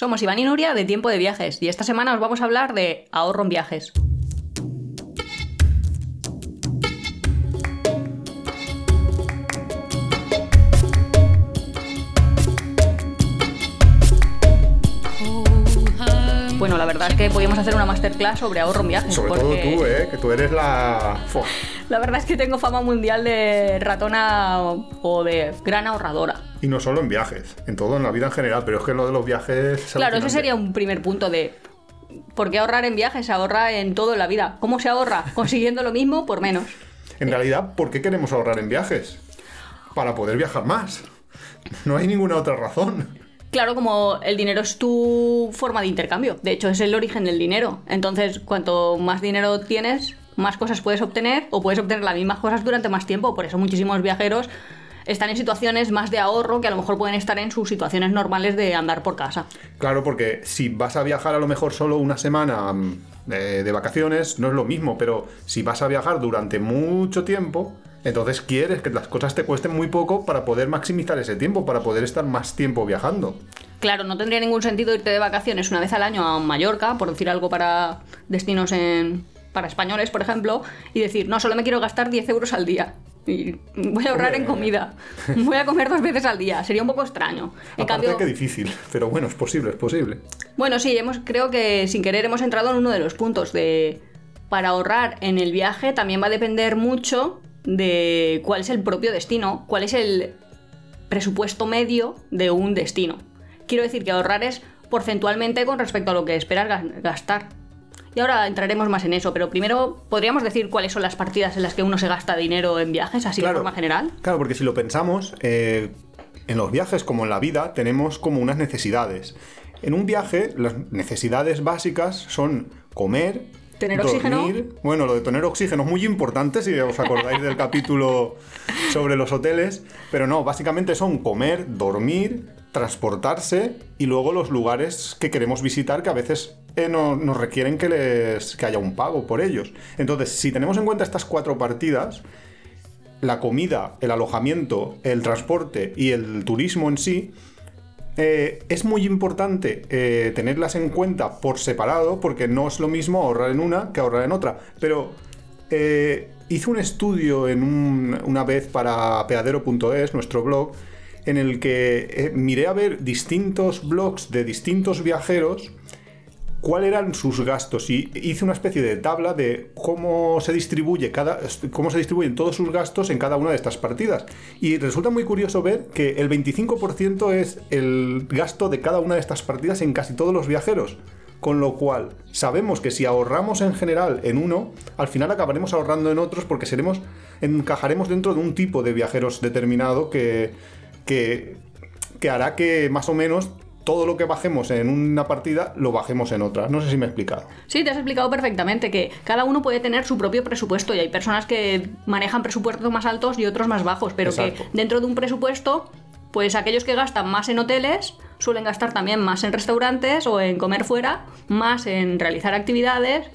Somos Iván y Nuria de Tiempo de Viajes y esta semana os vamos a hablar de ahorro en viajes. Bueno, la verdad es que podíamos hacer una masterclass sobre ahorro en viajes. Sobre todo porque tú, ¿eh? Que tú eres la... La verdad es que tengo fama mundial de ratona o de gran ahorradora. Y no solo en viajes, en todo, en la vida en general, pero es que lo de los viajes... es Claro, ese sería un primer punto de ¿por qué ahorrar en viajes? Se ahorra en todo en la vida. ¿Cómo se ahorra? Consiguiendo lo mismo por menos. En realidad, ¿por qué queremos ahorrar en viajes? Para poder viajar más. No hay ninguna otra razón. Claro, como el dinero es tu forma de intercambio. De hecho, es el origen del dinero. Entonces, cuanto más dinero tienes, más cosas puedes obtener o puedes obtener las mismas cosas durante más tiempo. Por eso muchísimos viajeros están en situaciones más de ahorro que a lo mejor pueden estar en sus situaciones normales de andar por casa. Claro, porque si vas a viajar a lo mejor solo una semana mm, de, de vacaciones, no es lo mismo, pero si vas a viajar durante mucho tiempo, entonces quieres que las cosas te cuesten muy poco para poder maximizar ese tiempo, para poder estar más tiempo viajando. Claro, no tendría ningún sentido irte de vacaciones una vez al año a Mallorca, por decir algo para destinos en, para españoles, por ejemplo, y decir, no, solo me quiero gastar 10 euros al día. Y voy a ahorrar en comida. Voy a comer dos veces al día. Sería un poco extraño. En Aparte cambio, que difícil, pero bueno, es posible, es posible. bueno, sí, hemos, creo que sin querer hemos entrado en uno de los puntos de para ahorrar en el viaje también va a depender mucho de cuál es el propio destino, cuál es el presupuesto medio de un destino. Quiero decir que ahorrar es porcentualmente con respecto a lo que esperas gas- gastar. Y ahora entraremos más en eso, pero primero podríamos decir cuáles son las partidas en las que uno se gasta dinero en viajes, así de forma general. Claro, porque si lo pensamos, eh, en los viajes como en la vida tenemos como unas necesidades. En un viaje, las necesidades básicas son comer, Tener oxígeno. Bueno, lo de tener oxígeno es muy importante si os acordáis del capítulo sobre los hoteles, pero no, básicamente son comer, dormir, transportarse y luego los lugares que queremos visitar que a veces eh, no- nos requieren que, les, que haya un pago por ellos. Entonces, si tenemos en cuenta estas cuatro partidas, la comida, el alojamiento, el transporte y el turismo en sí, eh, es muy importante eh, tenerlas en cuenta por separado porque no es lo mismo ahorrar en una que ahorrar en otra. Pero hice un estudio en un- una vez para peadero.es, nuestro blog, en el que miré a ver distintos blogs de distintos viajeros cuáles eran sus gastos y hice una especie de tabla de cómo se distribuye cada cómo se distribuyen todos sus gastos en cada una de estas partidas. Y resulta muy curioso ver que el 25% es el gasto de cada una de estas partidas en casi todos los viajeros. Con lo cual sabemos que si ahorramos en general en uno al final acabaremos ahorrando en otros porque seremos encajaremos dentro de un tipo de viajeros determinado que que, que hará que más o menos todo lo que bajemos en una partida lo bajemos en otra. No sé si me he explicado. Sí, te has explicado perfectamente que cada uno puede tener su propio presupuesto y hay personas que manejan presupuestos más altos y otros más bajos, pero Exacto. que dentro de un presupuesto, pues aquellos que gastan más en hoteles suelen gastar también más en restaurantes o en comer fuera, más en realizar actividades.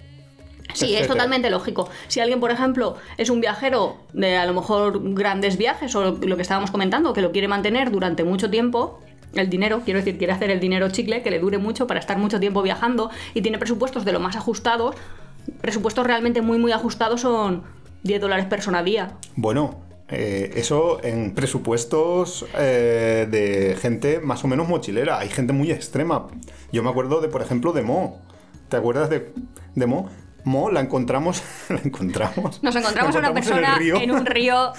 Sí, es totalmente lógico. Si alguien, por ejemplo, es un viajero de a lo mejor grandes viajes o lo que estábamos comentando, que lo quiere mantener durante mucho tiempo, el dinero, quiero decir, quiere hacer el dinero chicle, que le dure mucho para estar mucho tiempo viajando y tiene presupuestos de lo más ajustados, presupuestos realmente muy, muy ajustados son 10 dólares persona día. Bueno, eh, eso en presupuestos eh, de gente más o menos mochilera. Hay gente muy extrema. Yo me acuerdo de, por ejemplo, de Mo. ¿Te acuerdas de, de Mo? Mo la encontramos. La encontramos. Nos encontramos a una persona en río. en un río.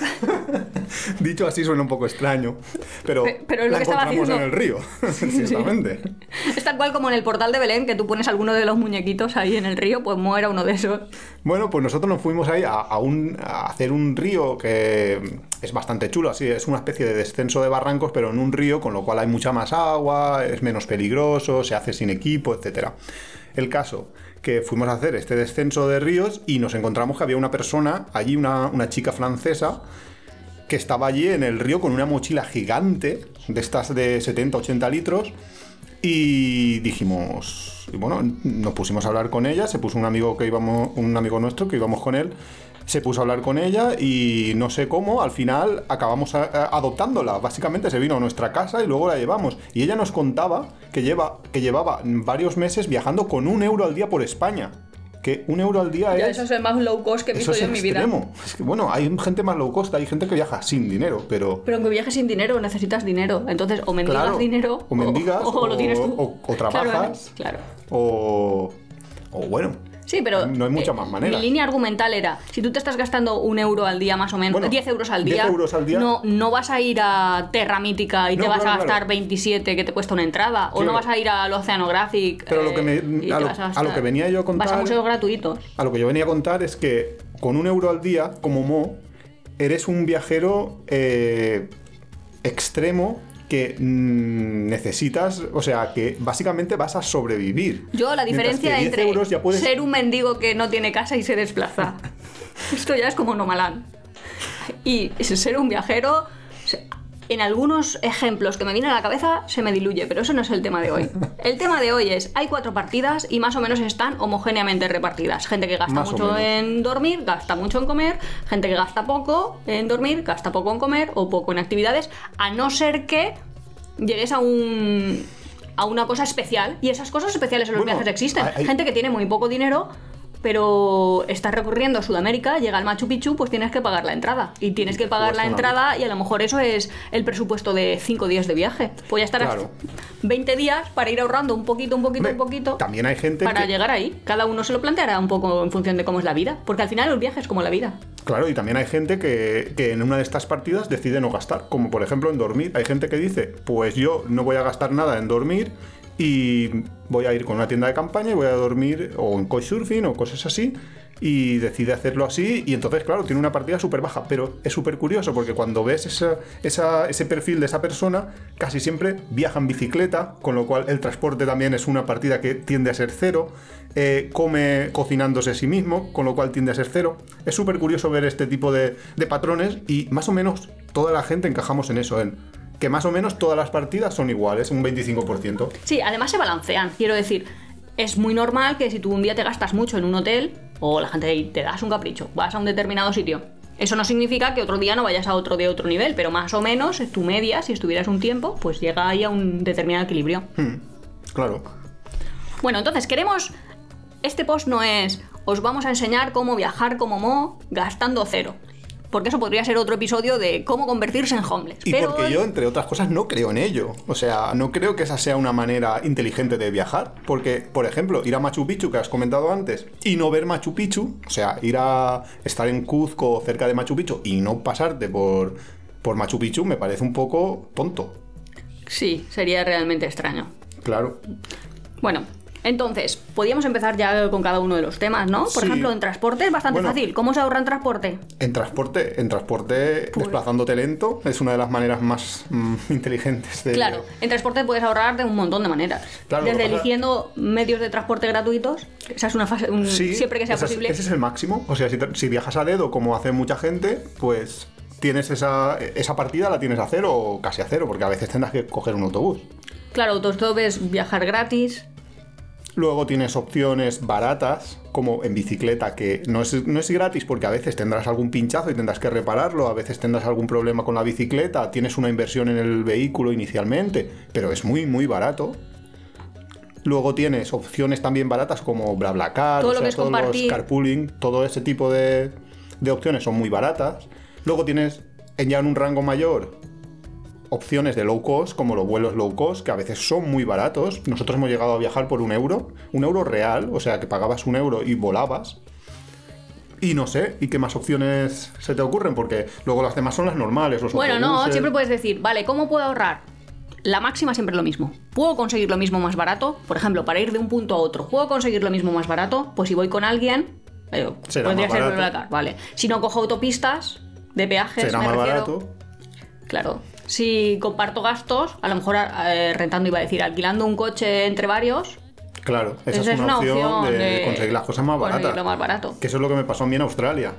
Dicho así suena un poco extraño. Pero, Pe- pero es lo la que estaba encontramos haciendo. en el río. Ciertamente. Es tal cual como en el portal de Belén, que tú pones alguno de los muñequitos ahí en el río, pues Mo era uno de esos. Bueno, pues nosotros nos fuimos ahí a, a un- a hacer un río que es bastante chulo, así es una especie de descenso de barrancos, pero en un río, con lo cual hay mucha más agua, es menos peligroso, se hace sin equipo, etcétera. El caso que fuimos a hacer este descenso de ríos y nos encontramos que había una persona allí, una, una chica francesa, que estaba allí en el río con una mochila gigante, de estas de 70-80 litros, y dijimos, y bueno, nos pusimos a hablar con ella, se puso un amigo que íbamos, un amigo nuestro que íbamos con él, se puso a hablar con ella y no sé cómo, al final acabamos a- a- adoptándola. Básicamente se vino a nuestra casa y luego la llevamos. Y ella nos contaba que, lleva, que llevaba varios meses viajando con un euro al día por España. Que un euro al día Ya es... eso es el más low cost que he visto yo en mi vida. Es que, bueno, hay gente más low cost, hay gente que viaja sin dinero, pero... Pero aunque viajes sin dinero, necesitas dinero. Entonces, o mendigas Claro, dinero, o mendigas, o, lo tienes tú. o- o trabajas. Claro. claro. O... O bueno. Sí, pero. No hay muchas eh, más maneras. Mi línea argumental era: si tú te estás gastando un euro al día más o menos, Bueno, 10 euros al 10 día, euros al día. No, no vas a ir a Terra Mítica y No, te vas claro, a gastar claro. 27 que te cuesta una entrada, o no vas a ir al Oceanographic. Pero lo eh, que me- y a lo- a lo que venía yo a Vas a contar- museos gratuitos. A lo que yo venía a contar es que con un euro al día, como Mo, eres un viajero eh, extremo que mm, necesitas, o sea, que básicamente vas a sobrevivir. Yo la diferencia que 10 entre euros ya puedes... ser un mendigo que no tiene casa y se desplaza. Esto ya es como Nomalán. Y ser un viajero, en algunos ejemplos que me vienen a la cabeza se me diluye, pero eso no es el tema de hoy. El tema de hoy es, hay cuatro partidas y más o menos están homogéneamente repartidas. Gente que gasta Más mucho en dormir, gasta mucho en comer, gente que gasta poco en dormir, gasta poco en comer o poco en actividades, a no ser que llegues a un a una cosa especial y esas cosas especiales en los Bueno, viajes existen. hay- Gente que tiene muy poco dinero pero estás recorriendo Sudamérica, llega al Machu Picchu, pues tienes que pagar la entrada. Y tienes que pagar la entrada y a lo mejor eso es el presupuesto de 5 días de viaje. Pues ya estarás Claro. 20 días para ir ahorrando un poquito, un poquito, un poquito. También hay gente Para que... llegar ahí. Cada uno se lo planteará un poco en función de cómo es la vida. Porque al final el viaje es como la vida. Claro, y también hay gente que, que en una de estas partidas decide no gastar, como por ejemplo en dormir. Hay gente que dice, pues yo no voy a gastar nada en dormir y voy a ir con una tienda de campaña y voy a dormir o en couchsurfing o cosas así y decide hacerlo así y entonces claro tiene una partida súper baja. Pero es súper curioso porque cuando ves ese perfil de esa persona casi siempre viaja en bicicleta con lo cual el transporte también es una partida que tiende a ser cero. Eh, come cocinándose a sí mismo con lo cual tiende a ser cero. Es súper curioso ver este tipo de, de patrones y más o menos toda la gente encajamos en eso en que más o menos todas las partidas son iguales un 25% Sí, además se balancean. Quiero decir, es muy normal que si tú un día te gastas mucho en un hotel, o la gente te das un capricho, vas a un determinado sitio. Eso no significa que otro día no vayas a otro de otro nivel, pero más o menos tu media, si estuvieras un tiempo, pues llega ahí a un determinado equilibrio. Hmm, claro Bueno, entonces queremos. Este post no es. Os vamos a enseñar cómo viajar como Mo gastando cero. Porque eso podría ser otro episodio de cómo convertirse en homeless. Y pero porque yo, entre otras cosas, no creo en ello. O sea, no creo que esa sea una manera inteligente de viajar. Porque, por ejemplo, ir a Machu Picchu, que has comentado antes, y no ver Machu Picchu, o sea, ir a estar en Cuzco cerca de Machu Picchu y no pasarte por, por Machu Picchu, me parece un poco tonto. Sí, sería realmente extraño. Claro. Bueno, entonces, podríamos empezar ya con cada uno de los temas, ¿no? Por Sí. ejemplo, en transporte es bastante Bueno. fácil. ¿Cómo se ahorra en transporte? En transporte, en transporte, Pues- desplazándote lento, es una de las maneras más mm, inteligentes de. Claro, en transporte puedes ahorrar de un montón de maneras. Claro, Desde pasa- eligiendo medios de transporte gratuitos, esa es una fase, un- Sí, siempre que sea posible. ese es el máximo. O sea, si, si viajas a dedo, como hace mucha gente, pues tienes esa, esa partida, la tienes a cero o casi a cero, porque a veces tendrás que coger un autobús. Claro, autostop es viajar gratis. Luego tienes opciones baratas, como en bicicleta, que no es, no es gratis porque a veces tendrás algún pinchazo y tendrás que repararlo, a veces tendrás algún problema con la bicicleta, tienes una inversión en el vehículo inicialmente, pero es muy, muy barato. Luego tienes opciones también baratas como BlaBlaCar, Todo o lo sea, que es todos los carpooling, todo ese tipo de, de opciones son muy baratas. Luego tienes en ya en un rango mayor opciones de low cost, como los vuelos low cost, que a veces son muy baratos. Nosotros hemos llegado a viajar por un euro, un euro real, o sea que pagabas un euro y volabas. Y no sé, ¿y qué más opciones se te ocurren? Porque luego las demás son las normales, los Bueno, no, siempre puedes decir, vale, ¿cómo puedo ahorrar? La máxima siempre es lo mismo. ¿Puedo conseguir lo mismo más barato? Por ejemplo, para ir de un punto a otro, ¿puedo conseguir lo mismo más barato? Pues si voy con alguien, eh, Será podría ser barato. Vale. Si no cojo autopistas de peajes, Será me más refiero- barato. Claro. Si comparto gastos, a lo mejor eh, rentando iba a decir, alquilando un coche entre varios, Claro, esa, es, una, opción, de, conseguir las cosas más baratas. lo más barato. Que eso es lo que me pasó a mí en Australia.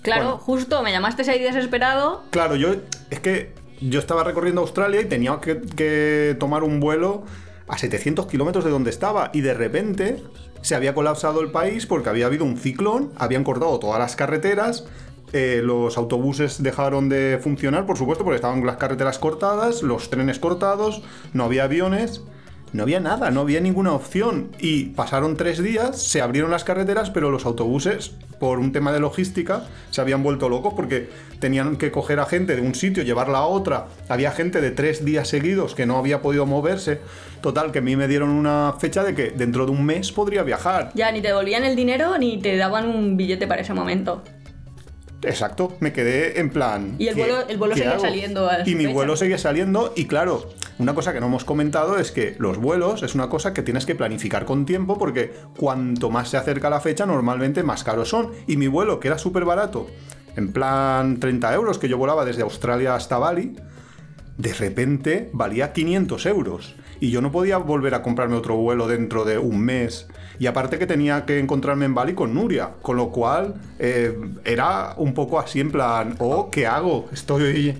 Claro, Bueno. justo me llamaste ahí desesperado. Claro, yo es que yo estaba recorriendo Australia y tenía que, que tomar un vuelo a 700 kilómetros de donde estaba y de repente se había colapsado el país porque había habido un ciclón, habían cortado todas las carreteras, eh, los autobuses dejaron de funcionar, por supuesto, porque estaban las carreteras cortadas, los trenes cortados, no había aviones. No había nada, no había ninguna opción. Y pasaron tres días, se abrieron las carreteras, pero los autobuses, por un tema de logística, se habían vuelto locos porque tenían que coger a gente de un sitio, llevarla a otra. Había gente de tres días seguidos que no había podido moverse. Total, que a mí me dieron una fecha de que dentro de un mes podría viajar. Ya, ni te devolvían el dinero ni te daban un billete para ese momento. Exacto, me quedé en plan. Y el ¿qué- vuelo- el vuelo seguía hago? saliendo a Y mi vuelo seguía saliendo, y claro, una cosa que no hemos comentado es que los vuelos es una cosa que tienes que planificar con tiempo, porque cuanto más se acerca la fecha, normalmente más caros son. Y mi vuelo, que era súper barato, en plan 30 euros, que yo volaba desde Australia hasta Bali, de repente valía 500 euros. Y yo no podía volver a comprarme otro vuelo dentro de un mes. Y aparte que tenía que encontrarme en Bali con Nuria. Con lo cual eh, era un poco así en plan, oh, ¿qué hago? Estoy...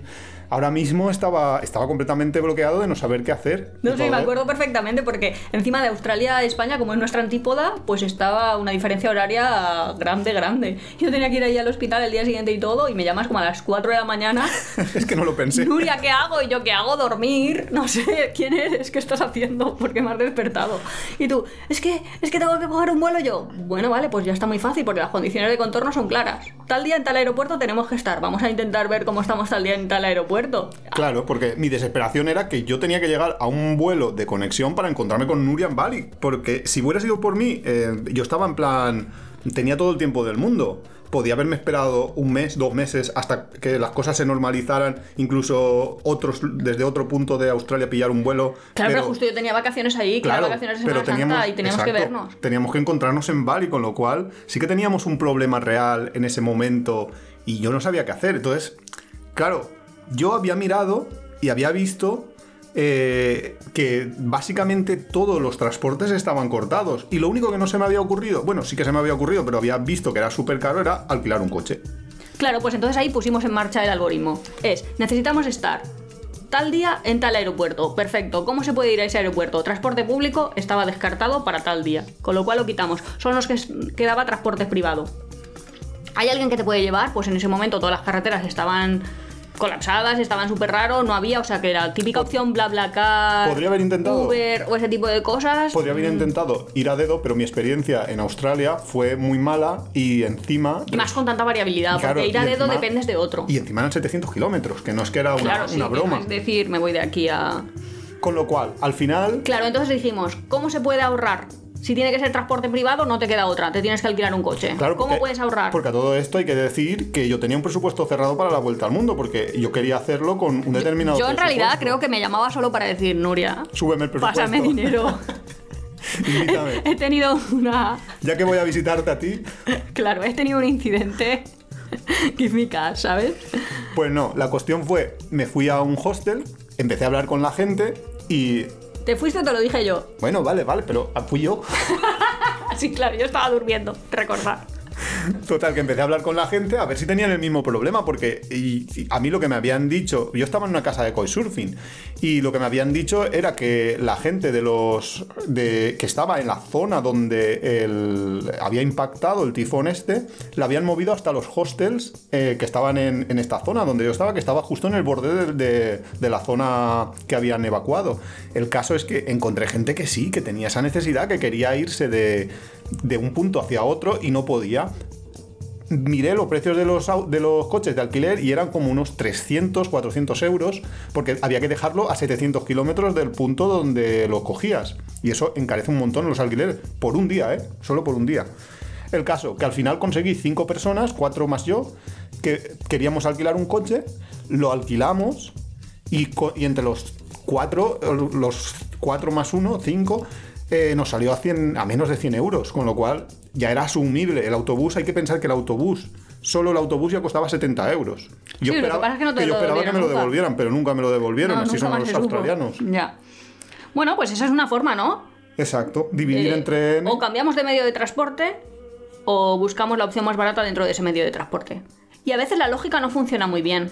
Ahora mismo estaba, estaba completamente bloqueado de no saber qué hacer. No sé, me acuerdo perfectamente porque encima de Australia a España, como es nuestra antípoda, pues estaba una diferencia horaria grande, grande. Yo tenía que ir ahí al hospital el día siguiente y todo, y me llamas como a las 4 de la mañana. es que no lo pensé. Nuria, ¿qué hago? Y yo, ¿qué hago? Dormir. No sé, ¿quién eres? ¿Qué estás haciendo? ¿Por qué me has despertado? Y tú, es que, es que tengo que coger un vuelo yo. Bueno, vale, pues ya está muy fácil porque las condiciones de contorno son claras. Tal día en tal aeropuerto tenemos que estar. Vamos a intentar ver cómo estamos tal día en tal aeropuerto. Claro, porque mi desesperación era que yo tenía que llegar a un vuelo de conexión para encontrarme con Nuria en Bali. Porque si hubiera sido por mí, eh, yo estaba en plan. Tenía todo el tiempo del mundo. Podía haberme esperado un mes, dos meses, hasta que las cosas se normalizaran. Incluso otros, desde otro punto de Australia, pillar un vuelo. Claro, pero, justo yo tenía vacaciones ahí, claro, vacaciones Semana Santa y teníamos que vernos. Teníamos que encontrarnos en Bali, con lo cual sí que teníamos un problema real en ese momento y yo no sabía qué hacer. Entonces, claro, yo había mirado y había visto eh, que básicamente todos los transportes estaban cortados. Y lo único que no se me había ocurrido, bueno, sí que se me había ocurrido, pero había visto que era súper caro, era alquilar un coche. Claro, pues entonces ahí pusimos en marcha el algoritmo. Es, necesitamos estar tal día en tal aeropuerto. Perfecto. ¿Cómo se puede ir a ese aeropuerto? Transporte público estaba descartado para tal día. Con lo cual lo quitamos. Son los que quedaba transporte privado. ¿Hay alguien que te puede llevar? Pues en ese momento todas las carreteras estaban colapsadas, estaban súper raros, no había, o sea que la típica opción bla bla car, Podría haber intentado. Uber o ese tipo de cosas. Podría haber intentado ir a dedo, pero mi experiencia en Australia fue muy mala y encima... Y más con tanta variabilidad, Claro, porque ir a dedo encima- dependes de otro. Y encima eran 700 kilómetros, que no es que era una, claro, sí, una broma. es decir, me voy de aquí a. Con lo cual, al final, Claro, entonces dijimos, ¿cómo se puede ahorrar? Si tiene que ser transporte privado, no te queda otra, te tienes que alquilar un coche. Claro, ¿Cómo porque- puedes ahorrar? Porque a todo esto hay que decir que yo tenía un presupuesto cerrado para la vuelta al mundo, porque yo quería hacerlo con un determinado Yo en realidad creo que me llamaba solo para decir, Nuria, Súbeme el presupuesto. pásame dinero. Invítame. he tenido una... Ya que voy a visitarte a ti, Claro, he tenido un incidente. Give me cash, ¿sabes? pues no, la cuestión fue, me fui a un hostel, empecé a hablar con la gente y... Te fuiste, te lo dije yo. Bueno, vale, vale, pero fui yo. Sí, claro, yo estaba durmiendo, recordar. Total, que empecé a hablar con la gente a ver si tenían el mismo problema, porque a mí lo que me habían dicho, yo estaba en una casa de couchsurfing, y lo que me habían dicho era que la gente de los de, que estaba en la zona donde había impactado el tifón este, la habían movido hasta los hostels eh, que estaban en, esta zona donde yo estaba, que estaba justo en el borde de, de- de la zona que habían evacuado. El caso es que encontré gente que sí, que tenía esa necesidad, que quería irse de, de un punto hacia otro y no podía miré los precios de los, de los coches de alquiler y eran como unos 300, 400 euros, porque había que dejarlo a 700 kilómetros del punto donde lo cogías. Y eso encarece un montón los alquileres, por un día, ¿eh? Solo por un día. El caso, que al final conseguí cinco personas, cuatro más yo, que queríamos alquilar un coche, lo alquilamos y, y entre los cuatro, los cuatro más uno, cinco, eh, nos salió a, 100, a menos de 100 euros, con lo cual ya era asumible. El autobús, hay que pensar que el autobús, solo el autobús ya costaba 70 euros. Yo Sí, lo que pasa es que no te yo esperaba que me lo devolvieran, pero nunca me lo devolvieron, No, así son los australianos. Ya. Bueno, pues esa es una forma, ¿no? Exacto, dividir Eh, entre... O cambiamos de medio de transporte o buscamos la opción más barata dentro de ese medio de transporte. Y a veces la lógica no funciona muy bien.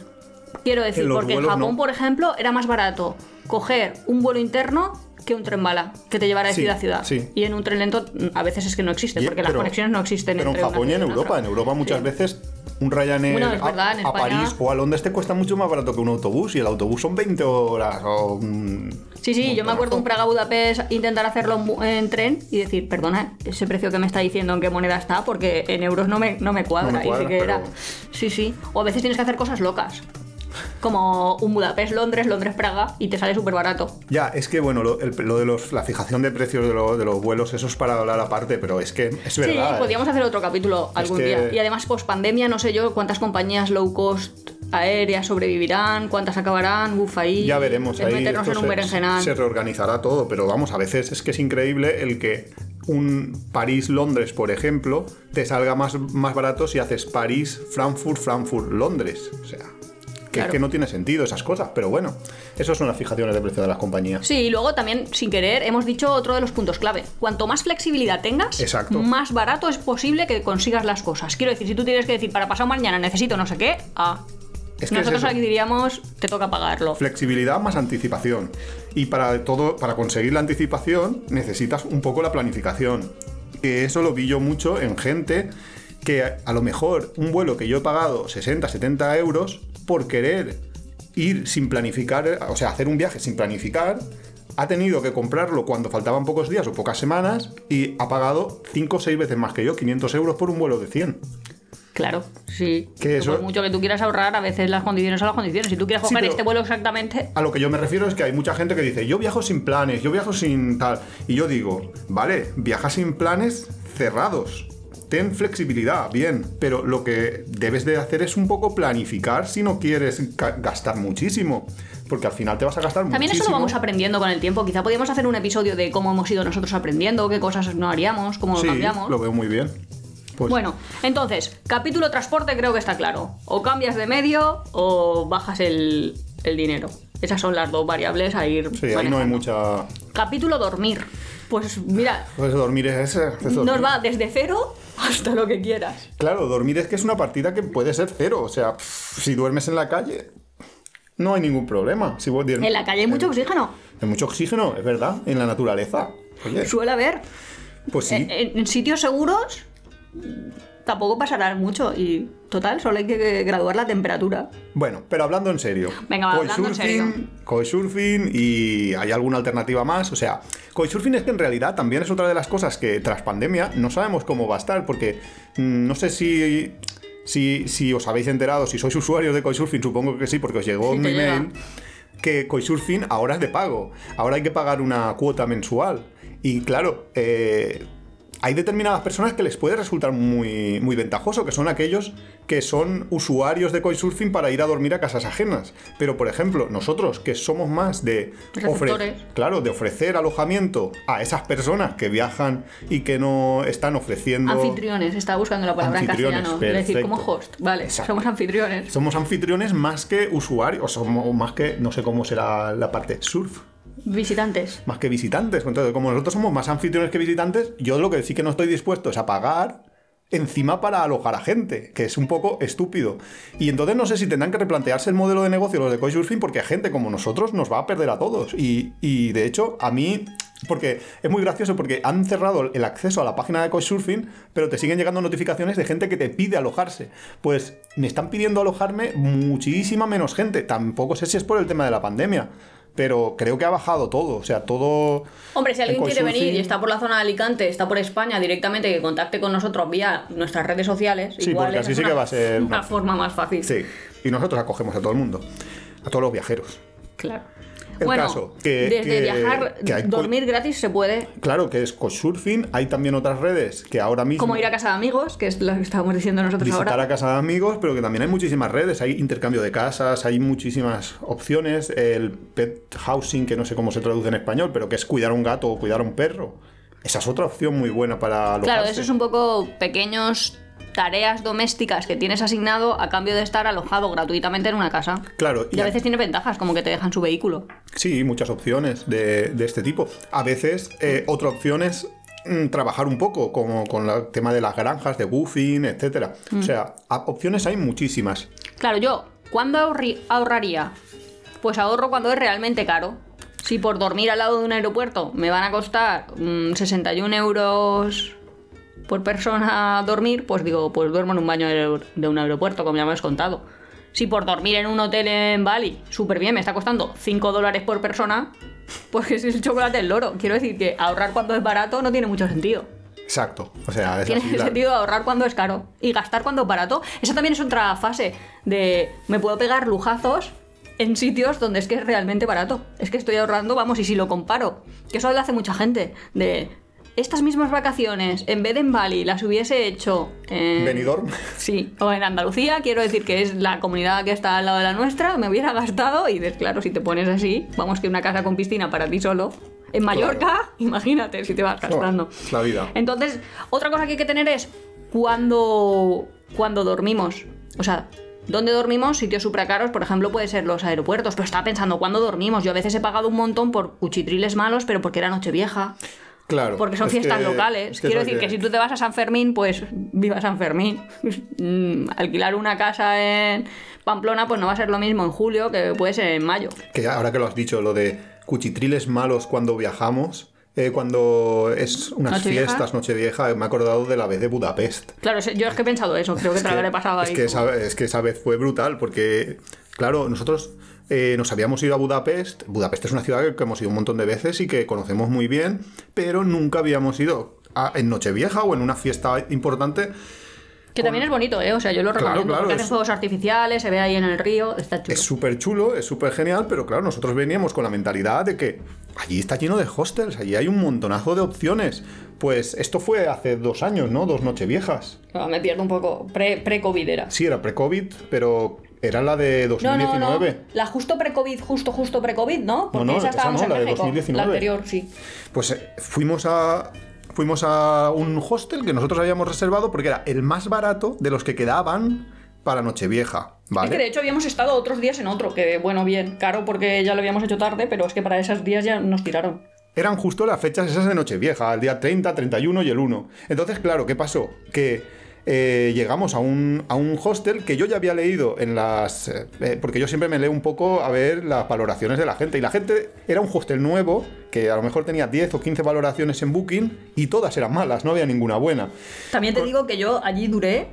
Quiero decir, En porque en Japón, no. por ejemplo, era más barato coger un vuelo interno que un tren bala, que te llevará de Sí, ciudad a ciudad. sí. Y en un tren lento mm, a veces es que no existe, Y- porque las pero- conexiones no existen Pero en entre una Japón y en Europa, otra. en Europa muchas Sí. veces un Ryanair Bueno, a- verdad, en a, España- París o a Londres te cuesta mucho más barato que un autobús y el autobús son 20 horas o mm, Sí, sí, yo me acuerdo un. Praga-Budapest intentar hacerlo en, en tren y decir, perdona, ese precio que me está diciendo en qué moneda está, porque en euros no me, no me cuadra. No me cuadra, y sí que era. pero- Sí, sí. O a veces tienes que hacer cosas locas. Como un Budapest-Londres, Londres-Praga, y te sale súper barato. Ya, es que bueno, lo, el- lo de los, la fijación de precios de, lo- de los vuelos, eso es para hablar aparte, pero es que es verdad. sí, ¿eh? podríamos hacer otro capítulo algún que- día. Y además, post pandemia, no sé yo cuántas compañías low cost aéreas sobrevivirán, cuántas acabarán, uf, ahí. Ya veremos, es ahí meternos en un se, berenjenal. se reorganizará todo, pero vamos, a veces es que es increíble el que un París-Londres, por ejemplo, te salga más, más barato si haces París-Frankfurt, Frankfurt-Londres. O sea, que Claro. es que no tiene sentido esas cosas, pero bueno, esas son las fijaciones de precio de las compañías. Sí, y luego también, sin querer, hemos dicho otro de los puntos clave. Cuanto más flexibilidad tengas, Exacto. más barato es posible que consigas las cosas. Quiero decir, si tú tienes que decir, para pasado mañana necesito no sé qué, ah, Es que nosotros eso. aquí diríamos, te toca pagarlo. Flexibilidad más anticipación. Y para todo, para conseguir la anticipación, necesitas un poco la planificación. Que eso lo vi yo mucho en gente que a- a lo mejor un vuelo que yo he pagado 60, 70 euros por querer ir sin planificar, o sea, hacer un viaje sin planificar, ha tenido que comprarlo cuando faltaban pocos días o pocas semanas y ha pagado 5 o 6 veces más que yo, 500 euros por un vuelo de 100. Claro, sí. Que eso- Por mucho que tú quieras ahorrar, a veces las condiciones son las condiciones. Si tú quieres coger este vuelo exactamente, A lo que yo me refiero es que hay mucha gente que dice, yo viajo sin planes, yo viajo sin tal. Y yo digo, vale, viaja sin planes cerrados. Ten flexibilidad, bien, pero lo que debes de hacer es un poco planificar si no quieres ga- gastar muchísimo, porque al final te vas a gastar También muchísimo. eso lo vamos aprendiendo con el tiempo. Quizá podríamos hacer un episodio de cómo hemos ido nosotros aprendiendo, qué cosas no haríamos, cómo lo Sí, cambiamos. lo veo muy bien. Pues, Bueno, entonces, capítulo transporte creo que está claro. O cambias de medio o bajas el, el dinero. Esas son las dos variables a ir. sí, ahí no hay mucha... Capítulo dormir. Pues mira, Pues dormir es ese. es dormir. nos va desde cero hasta lo que quieras. Claro, dormir es que es una partida que puede ser cero. O sea, pff, si duermes en la calle, no hay ningún problema. Si vos duermes- En la calle hay mucho oxígeno. Hay mucho oxígeno, es verdad, en la naturaleza. Oye, Suele haber. pues sí. En, en sitios seguros tampoco pasará mucho. Y total, solo hay que graduar la temperatura. Bueno, pero hablando en serio. Venga, va, hablando en serio. Couchsurfing y hay alguna alternativa más. O sea, Couchsurfing es que en realidad también es otra de las cosas que tras pandemia no sabemos cómo va a estar, porque mm, no sé si, si, si os habéis enterado, si sois usuarios de Couchsurfing, supongo que sí, porque os llegó Sí, un email que Couchsurfing ahora es de pago. Ahora hay que pagar una cuota mensual. Y claro, eh, hay determinadas personas que les puede resultar muy, muy ventajoso, que son aquellos que son usuarios de Couchsurfing para ir a dormir a casas ajenas. Pero, por ejemplo, nosotros que somos más de, Receptores. claro, de ofrecer alojamiento a esas personas que viajan y que no están ofreciendo... Anfitriones, estaba buscando la palabra en castellano. Es decir, como host. Vale, Exacto. somos anfitriones. Somos anfitriones más que usuarios, o somos más que, no sé cómo será la parte, surf. Visitantes. más que visitantes. Entonces, como nosotros somos más anfitriones que visitantes, yo lo que sí que no estoy dispuesto es a pagar encima para alojar a gente, que es un poco estúpido. Y entonces no sé si tendrán que replantearse el modelo de negocio los de Couchsurfing porque a gente como nosotros nos va a perder a todos. Y, y, de hecho, a mí... Porque es muy gracioso porque han cerrado el acceso a la página de Couchsurfing, pero te siguen llegando notificaciones de gente que te pide alojarse. Pues me están pidiendo alojarme muchísima menos gente. Tampoco sé si es por el tema de la pandemia, pero creo que ha bajado todo. O sea, todo... Hombre, si alguien en quiere venir y está por la zona de Alicante, está por España directamente, que contacte con nosotros vía nuestras redes sociales. Sí, igual porque así es sí una- que va a ser una una- forma más fácil. Sí, y nosotros acogemos a todo el mundo, a todos los viajeros. Claro. El bueno, caso, que- desde que- viajar, que hay co- dormir gratis se puede. Claro que es Couchsurfing, hay también otras redes que ahora mismo... Como ir a casa de amigos, que es lo que estábamos diciendo nosotros visitar ahora. a casa de amigos, pero que también hay muchísimas redes, hay intercambio de casas, hay muchísimas opciones, el pet housing, que no sé cómo se traduce en español, pero que es cuidar a un gato o cuidar a un perro. Esa es otra opción muy buena para alojarse. Claro, eso es un poco pequeños tareas domésticas que tienes asignado a cambio de estar alojado gratuitamente en una casa. Claro, Y a veces tiene ventajas, como que te dejan su vehículo. Sí, muchas opciones de, de este tipo. A veces, eh, otra opción es mm, trabajar un poco, como con el tema de las granjas, de woofing, etcétera. Mm. O sea, a- opciones hay muchísimas. Claro, yo, ¿cuándo ahorraría? Pues ahorro cuando es realmente caro. Si por dormir al lado de un aeropuerto me van a costar mm, 61 euros por persona dormir, pues digo, pues duermo en un baño de de un aeropuerto, como ya me has contado. Si por dormir en un hotel en Bali, súper bien, me está costando 5 dólares por persona, pues es el chocolate del loro. Quiero decir que ahorrar cuando es barato no tiene mucho sentido. Exacto. O sea, es Tiene así, sentido ahorrar cuando es caro y gastar cuando es barato. Esa también es otra fase de me puedo pegar lujazos en sitios donde es que es realmente barato. Es que estoy ahorrando, vamos, y si lo comparo, que eso lo hace mucha gente, de estas mismas vacaciones, en vez de en Bali, las hubiese hecho en... Benidorm. Sí, o en Andalucía, quiero decir que es la comunidad que está al lado de la nuestra, me hubiera gastado y claro, si te pones así, vamos que una casa con piscina para ti solo. En Mallorca, imagínate si te vas gastando. la vida. Entonces, otra cosa que hay que tener es cuando, cuando dormimos. O sea, ¿dónde dormimos? Sitios supracaros, por ejemplo, puede ser los aeropuertos. Pero estaba pensando, ¿cuándo dormimos? Yo a veces he pagado un montón por cuchitriles malos, pero porque era Nochevieja. Claro. Porque son es fiestas que- locales. es que Quiero decir que... si tú te vas a San Fermín, pues viva San Fermín. Mm, Alquilar una casa en Pamplona, pues no va a ser lo mismo en julio que puede ser en mayo. Que ahora que lo has dicho, lo de cuchitriles malos cuando viajamos, eh, cuando es unas ¿Nochevieja? fiestas, Nochevieja, me he acordado de la vez de Budapest. Claro, yo es que he pensado eso, creo que te lo habré pasado es ahí. que, esa, es que esa vez fue brutal, porque, claro, nosotros eh, nos habíamos ido a Budapest. Budapest es una ciudad que hemos ido un montón de veces y que conocemos muy bien, pero nunca habíamos ido a- en Nochevieja o en una fiesta importante. Que también es bonito, ¿eh? O sea, yo lo Claro, recomiendo. claro, porque es- hacen fuegos artificiales, se ve ahí en el río, está chulo. Es súper chulo, es súper genial, pero claro, nosotros veníamos con la mentalidad de que allí está lleno de hostels, allí hay un montonazo de opciones. Pues esto fue hace dos años, ¿no? Dos Nocheviejas. No, me pierdo un poco. Pre- Pre-COVID era. Sí, era pre-COVID, pero era la de No, no, 2019. no. La justo pre-COVID, justo, justo pre-COVID, ¿no? Porque no, esa esa estábamos no, en la de México. 2019. La anterior, sí. Pues eh, fuimos a. Fuimos a un hostel que nosotros habíamos reservado porque era el más barato de los que quedaban para Nochevieja. ¿vale? Es que de hecho habíamos estado otros días en otro, que bueno, bien, caro porque ya lo habíamos hecho tarde, pero es que para esos días ya nos tiraron. eran justo las fechas esas de Nochevieja, el día 30, 31 y el 1. Entonces, claro, ¿qué pasó? Que eh, llegamos a un, a un hostel que yo ya había leído en las... eh, eh, porque yo siempre me leo un poco a ver las valoraciones de la gente. Y la gente era un hostel nuevo, que a lo mejor tenía 10 o 15 valoraciones en Booking, y todas eran malas, no había ninguna buena. También te digo que yo allí duré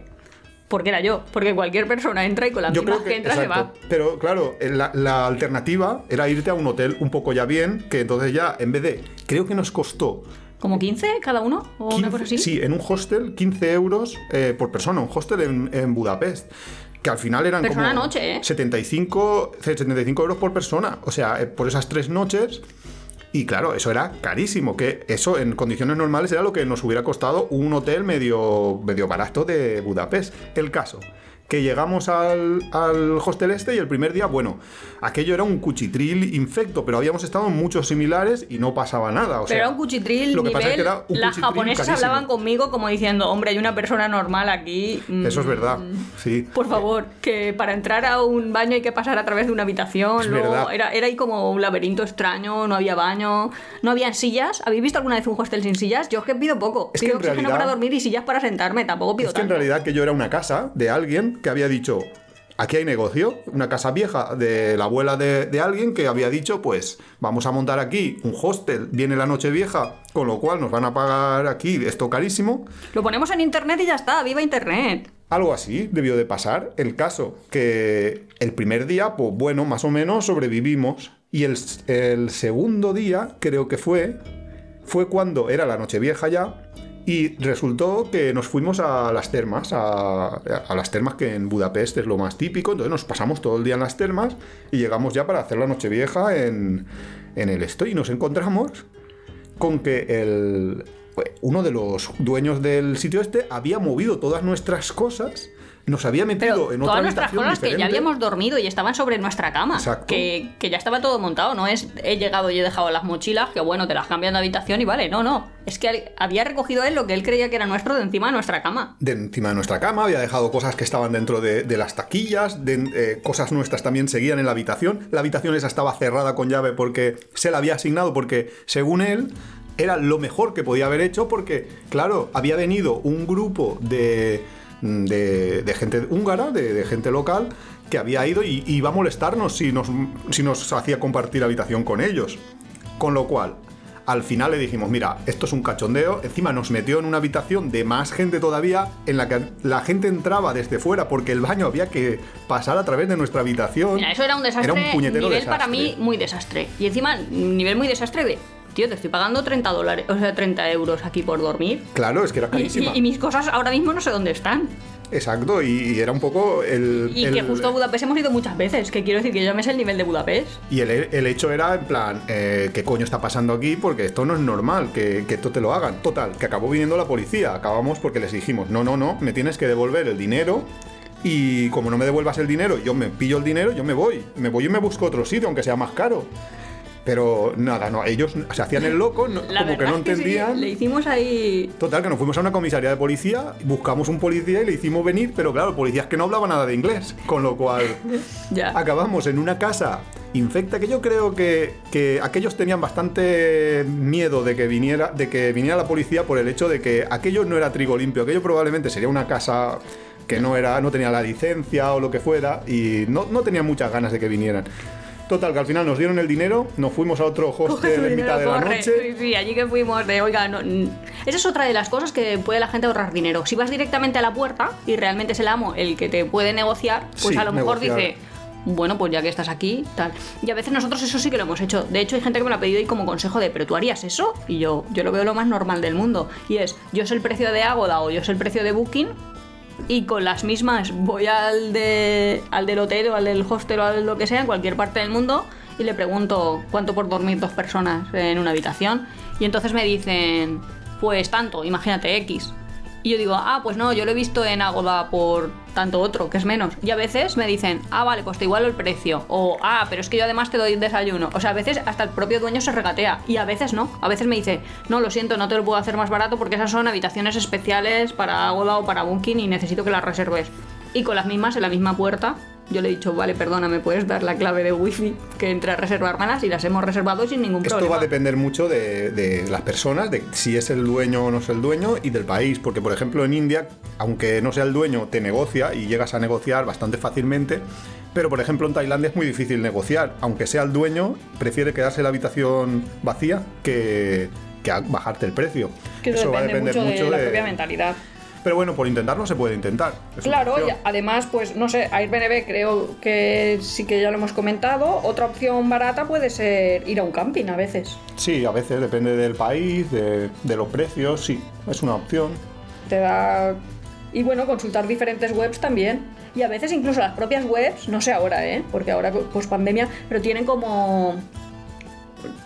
porque era yo, porque cualquier persona entra y con la Yo misma creo que, que, entra exacto. se va. Pero claro, la, la alternativa era irte a un hotel un poco ya bien, que entonces ya, en vez de... Creo que nos costó ¿Como 15 cada uno? ¿O una 15 cosa así? Sí, en un hostel, 15 euros eh, por persona, un hostel en, en Budapest. Que al final eran Persona como noche, ¿eh? 75, 75 euros por persona. O sea, eh, por esas tres noches. Y claro, eso era carísimo. Que eso en condiciones normales era lo que nos hubiera costado un hotel medio, medio barato de Budapest. El caso. Que llegamos al, al hostel este y el primer día, bueno, aquello era un cuchitril infecto, pero habíamos estado en muchos similares y no pasaba nada. O Pero sea, era un cuchitril lo que nivel. pasa es que era un las japonesas hablaban conmigo como diciendo, hombre, hay una persona normal aquí. mm, Eso es verdad, sí. Por favor, que para entrar a un baño hay que pasar a través de una habitación. Luego era, era ahí como un laberinto extraño, no había baño, no habían sillas. ¿Habéis visto alguna vez un hostel sin sillas? Yo es que pido poco. Es que pido en oxígeno realidad- para dormir y sillas para sentarme, tampoco pido Es que en realidad que yo era una casa de alguien que había dicho, aquí hay negocio, una casa vieja de la abuela de, de alguien que había dicho, pues vamos a montar aquí un hostel, viene la noche vieja, con lo cual nos van a pagar aquí esto carísimo. Lo ponemos en internet y ya está, viva internet. Algo así debió de pasar. El caso que el primer día, pues bueno, más o menos sobrevivimos. Y el, el segundo día, creo que fue, fue cuando era la noche vieja ya. Y resultó que nos fuimos a las termas, a, a las termas que en Budapest es lo más típico. Entonces nos pasamos todo el día en las termas y llegamos ya para hacer la noche vieja en, en el esto. Y nos encontramos con que el, uno de los dueños del sitio este había movido todas nuestras cosas, nos había metido Pero en otra todas nuestras habitación cosas que ya habíamos dormido y estaban sobre nuestra cama. Exacto. Que, que ya estaba todo montado. No es he llegado y he dejado las mochilas, que bueno, te las cambian de habitación y vale. No, no. Es que había recogido él lo que él creía que era nuestro de encima de nuestra cama. de encima de nuestra cama, había dejado cosas que estaban dentro de, de las taquillas, de, eh, cosas nuestras también seguían en la habitación. La habitación esa estaba cerrada con llave porque se la había asignado porque, según él, era lo mejor que podía haber hecho porque, claro, había venido un grupo de, de, de gente húngara, de, de gente local, que había ido y, y iba a molestarnos si nos, si nos hacía compartir habitación con ellos. Con lo cual, al final le dijimos, mira, esto es un cachondeo. Encima nos metió en una habitación de más gente todavía, en la que la gente entraba desde fuera porque el baño había que pasar a través de nuestra habitación. Mira, eso era un desastre. Era un puñetero nivel desastre. para mí muy desastre. Y encima, nivel muy desastre de. Tío, te estoy pagando 30 dólares, o sea, 30 euros aquí por dormir. Claro, es que era Y, carísima. y- y mis cosas ahora mismo no sé dónde están. Exacto, y, y era un poco el. Y el- que justo a Budapest hemos ido muchas veces, que quiero decir que yo me sé el nivel de Budapest. Y el, el hecho era en plan, eh, ¿qué coño está pasando aquí? Porque esto no es normal, que, que esto te lo hagan. Total, que acabó viniendo la policía. Acabamos porque les dijimos, no, no, no, me tienes que devolver el dinero. Y como no me devuelvas el dinero, yo me pillo el dinero, yo me voy. Me voy y me busco otro sitio, aunque sea más caro. Pero nada, no, ellos se hacían el loco, no- como que no es que sí, entendían. le hicimos ahí. Total, que nos fuimos a una comisaría de policía, buscamos un policía y le hicimos venir, pero claro, policías que no hablaban nada de inglés. Con lo cual, Ya. acabamos en una casa infecta que yo creo que, que aquellos tenían bastante miedo de que viniera de que viniera la policía por el hecho de que aquello no era trigo limpio, aquello probablemente sería una casa que no era no tenía la licencia o lo que fuera y no, no tenían muchas ganas de que vinieran. Total, que al final nos dieron el dinero, nos fuimos a otro hostel en mitad de la corre. noche. Sí, sí, allí que fuimos de, oiga, no, n- esa es otra de las cosas que puede la gente ahorrar dinero. Si vas directamente a la puerta y realmente es el amo el que te puede negociar, pues Sí, a lo mejor negociar. dice, bueno, pues ya que estás aquí, tal. Y a veces nosotros eso sí que lo hemos hecho. De hecho, hay gente que me lo ha pedido y como consejo de, ¿pero tú harías eso? Y yo, yo lo veo lo más normal del mundo. Y es, yo sé el precio de Agoda o yo sé el precio de Booking y con las mismas voy al, de, al del hotel o al del hostel o al lo que sea, en cualquier parte del mundo, y le pregunto cuánto por dormir dos personas en una habitación. Y entonces me dicen, pues tanto, imagínate X. Y yo digo, ah, pues no, yo lo he visto en Agoda por tanto otro, que es menos. Y a veces me dicen, ah, vale, pues te igualo el precio. O, ah, pero es que yo además te doy desayuno. O sea, a veces hasta el propio dueño se regatea. Y a veces no. A veces me dice, no, lo siento, no te lo puedo hacer más barato porque esas son habitaciones especiales para Agoda o para Booking y necesito que las reserves. Y con las mismas, en la misma puerta, yo le he dicho, vale, perdona, ¿me puedes dar la clave de wifi que entre a reservármelas? Y las hemos reservado sin ningún Esto problema. va a depender mucho de, de las personas, de si es el dueño o no es el dueño y del país. Porque, por ejemplo, en India, aunque no sea el dueño, te negocia y llegas a negociar bastante fácilmente. Pero, por ejemplo, en Tailandia es muy difícil negociar. Aunque sea el dueño, prefiere quedarse la habitación vacía que, que a- bajarte el precio. Que eso, depende mucho, de la propia mentalidad. Pero bueno, por intentarlo se puede intentar. Es Claro, y además, pues no sé, Airbnb creo que sí que ya lo hemos comentado. Otra opción barata puede ser ir a un camping a veces. Sí, a veces depende del país, de, de los precios, sí, es una opción. Te da. Y bueno, consultar diferentes webs también. Y a veces incluso las propias webs, no sé ahora, ¿eh? Porque ahora, pues pandemia, pero tienen como.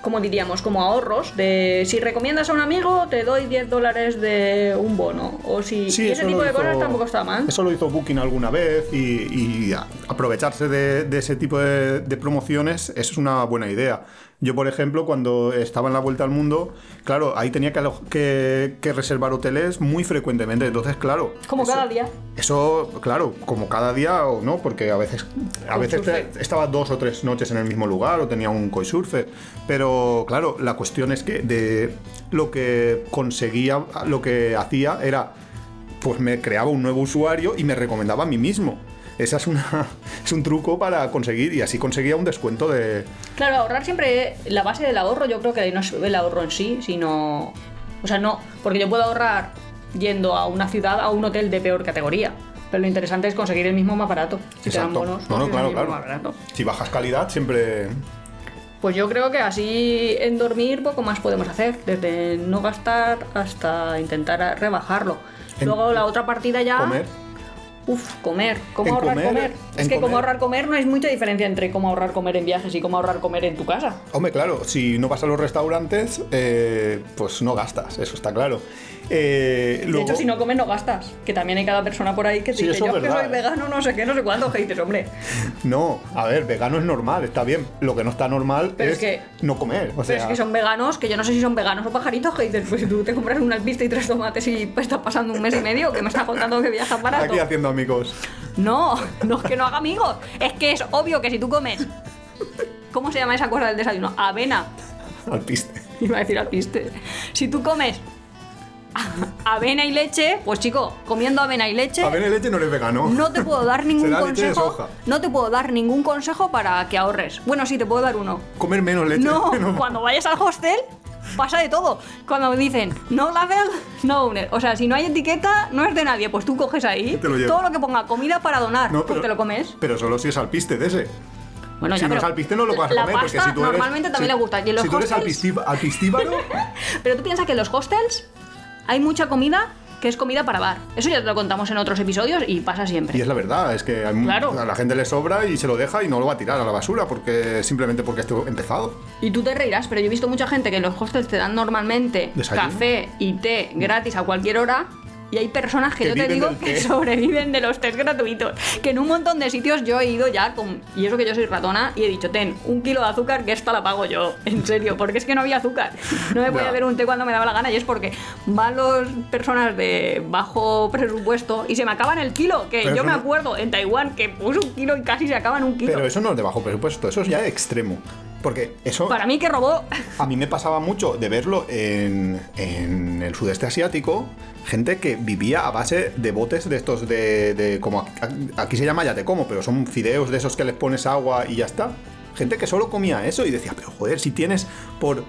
Como diríamos, como ahorros de si recomiendas a un amigo, te doy 10 dólares de un bono. O si. Sí, ese tipo de hizo- cosas tampoco está mal. Eso lo hizo Booking alguna vez y, y aprovecharse de, de ese tipo de, de promociones es una buena idea. Yo, por ejemplo, cuando estaba en la vuelta al mundo, claro, ahí tenía que, alo- que- que reservar hoteles muy frecuentemente. Entonces, claro. Como eso- cada día. Eso, claro, como cada día o no, porque a veces, a veces te- estaba dos o tres noches en el mismo lugar o tenía un couchsurfer. Pero claro, la cuestión es que de lo que conseguía, lo que hacía era, pues me creaba un nuevo usuario y me recomendaba a mí mismo. Esa es, una, es un truco para conseguir y así conseguía un descuento de... Claro, ahorrar siempre, la base del ahorro yo creo que no es el ahorro en sí, sino... O sea, no, porque yo puedo ahorrar yendo a una ciudad, a un hotel de peor categoría. Pero lo interesante es conseguir el mismo más barato. Si te dan Exacto. bonos, No, no, claro, claro. más barato. Si bajas calidad, siempre... Pues yo creo que así en dormir poco más podemos hacer, desde no gastar hasta intentar rebajarlo. En- Luego la otra partida ya... Comer. Uf, comer. ¿Cómo ahorrar comer- comer? Es que como comer- ahorrar comer no hay mucha diferencia entre cómo ahorrar comer en viajes y cómo ahorrar comer en tu casa. Hombre, claro, si no vas a los restaurantes, eh, pues no gastas, eso está claro. Eh, De hecho, si no comes, no gastas. Que también hay cada persona por ahí que Sí, dice, yo es que soy ¿eh? vegano, no sé qué, no sé. Que dices, hombre, No, a ver, vegano es normal, está bien. Lo que no está normal Pero es, es que- no comer. O sea, pero es que son veganos, que yo no sé si son veganos o pajaritos, dices, pues tú te compras unas pistas y tres tomates y pues, estás pasando un mes y medio, que me estás contando que viajas barato. aquí haciendo amigos. No, no es que no haga amigos. Es que es obvio que si tú comes. ¿Cómo se llama esa cosa del desayuno? Avena. Al piste. Iba a decir alpiste. Si tú comes avena y leche, pues chico, comiendo avena y leche, Avena y leche no eres vegano. no te puedo dar ningún Será leche de consejo. soja. No te puedo dar ningún consejo para que ahorres. Bueno, sí, te puedo dar uno. Comer menos leche. No, cuando vayas al hostel pasa de todo. Cuando dicen no label, no owner. O sea, si no hay etiqueta, no es de nadie. Pues tú coges ahí Te lo llevas. todo lo que ponga comida para donar. No, pues te lo comes. Pero solo si es alpiste de ese. Bueno, si ya, no es pero alpiste no lo vas a la comer. porque pasta si tú eres, normalmente también si- le gusta. Y en los si tú eres hostels- alpistíbaro, Pero tú piensas que en los hostels hay mucha comida que es comida para dar. Eso ya te lo contamos en otros episodios y pasa siempre. y es la verdad, es que hay mu- Claro. a la gente le sobra y se lo deja y no lo va a tirar a la basura porque simplemente porque esto empezado. Y tú te reirás, pero yo he visto mucha gente que en los hostels te dan normalmente ¿Desayuno? café y té gratis a cualquier hora. Y hay personas que, Que yo te digo que té. sobreviven de los test gratuitos. Que en un montón de sitios yo he ido ya con. Y eso que yo soy ratona y he dicho, ten, un kilo de azúcar que esta la pago yo. En serio, porque es que no había azúcar. No me podía Ya. hacer un té cuando me daba la gana y es porque van los personas de bajo presupuesto y se me acaban el kilo. Que Pero yo me no- acuerdo en Taiwán que puse un kilo y casi se acaban un kilo. Pero eso no es de bajo presupuesto, eso es ya extremo. Porque eso Para mí que robó. a mí me pasaba mucho de verlo en, en el sudeste asiático, gente que vivía a base de botes de estos de, de como aquí- se llama ya te como, pero son fideos de esos que les pones agua y ya está. Gente que solo comía eso y decía, pero joder, si tienes por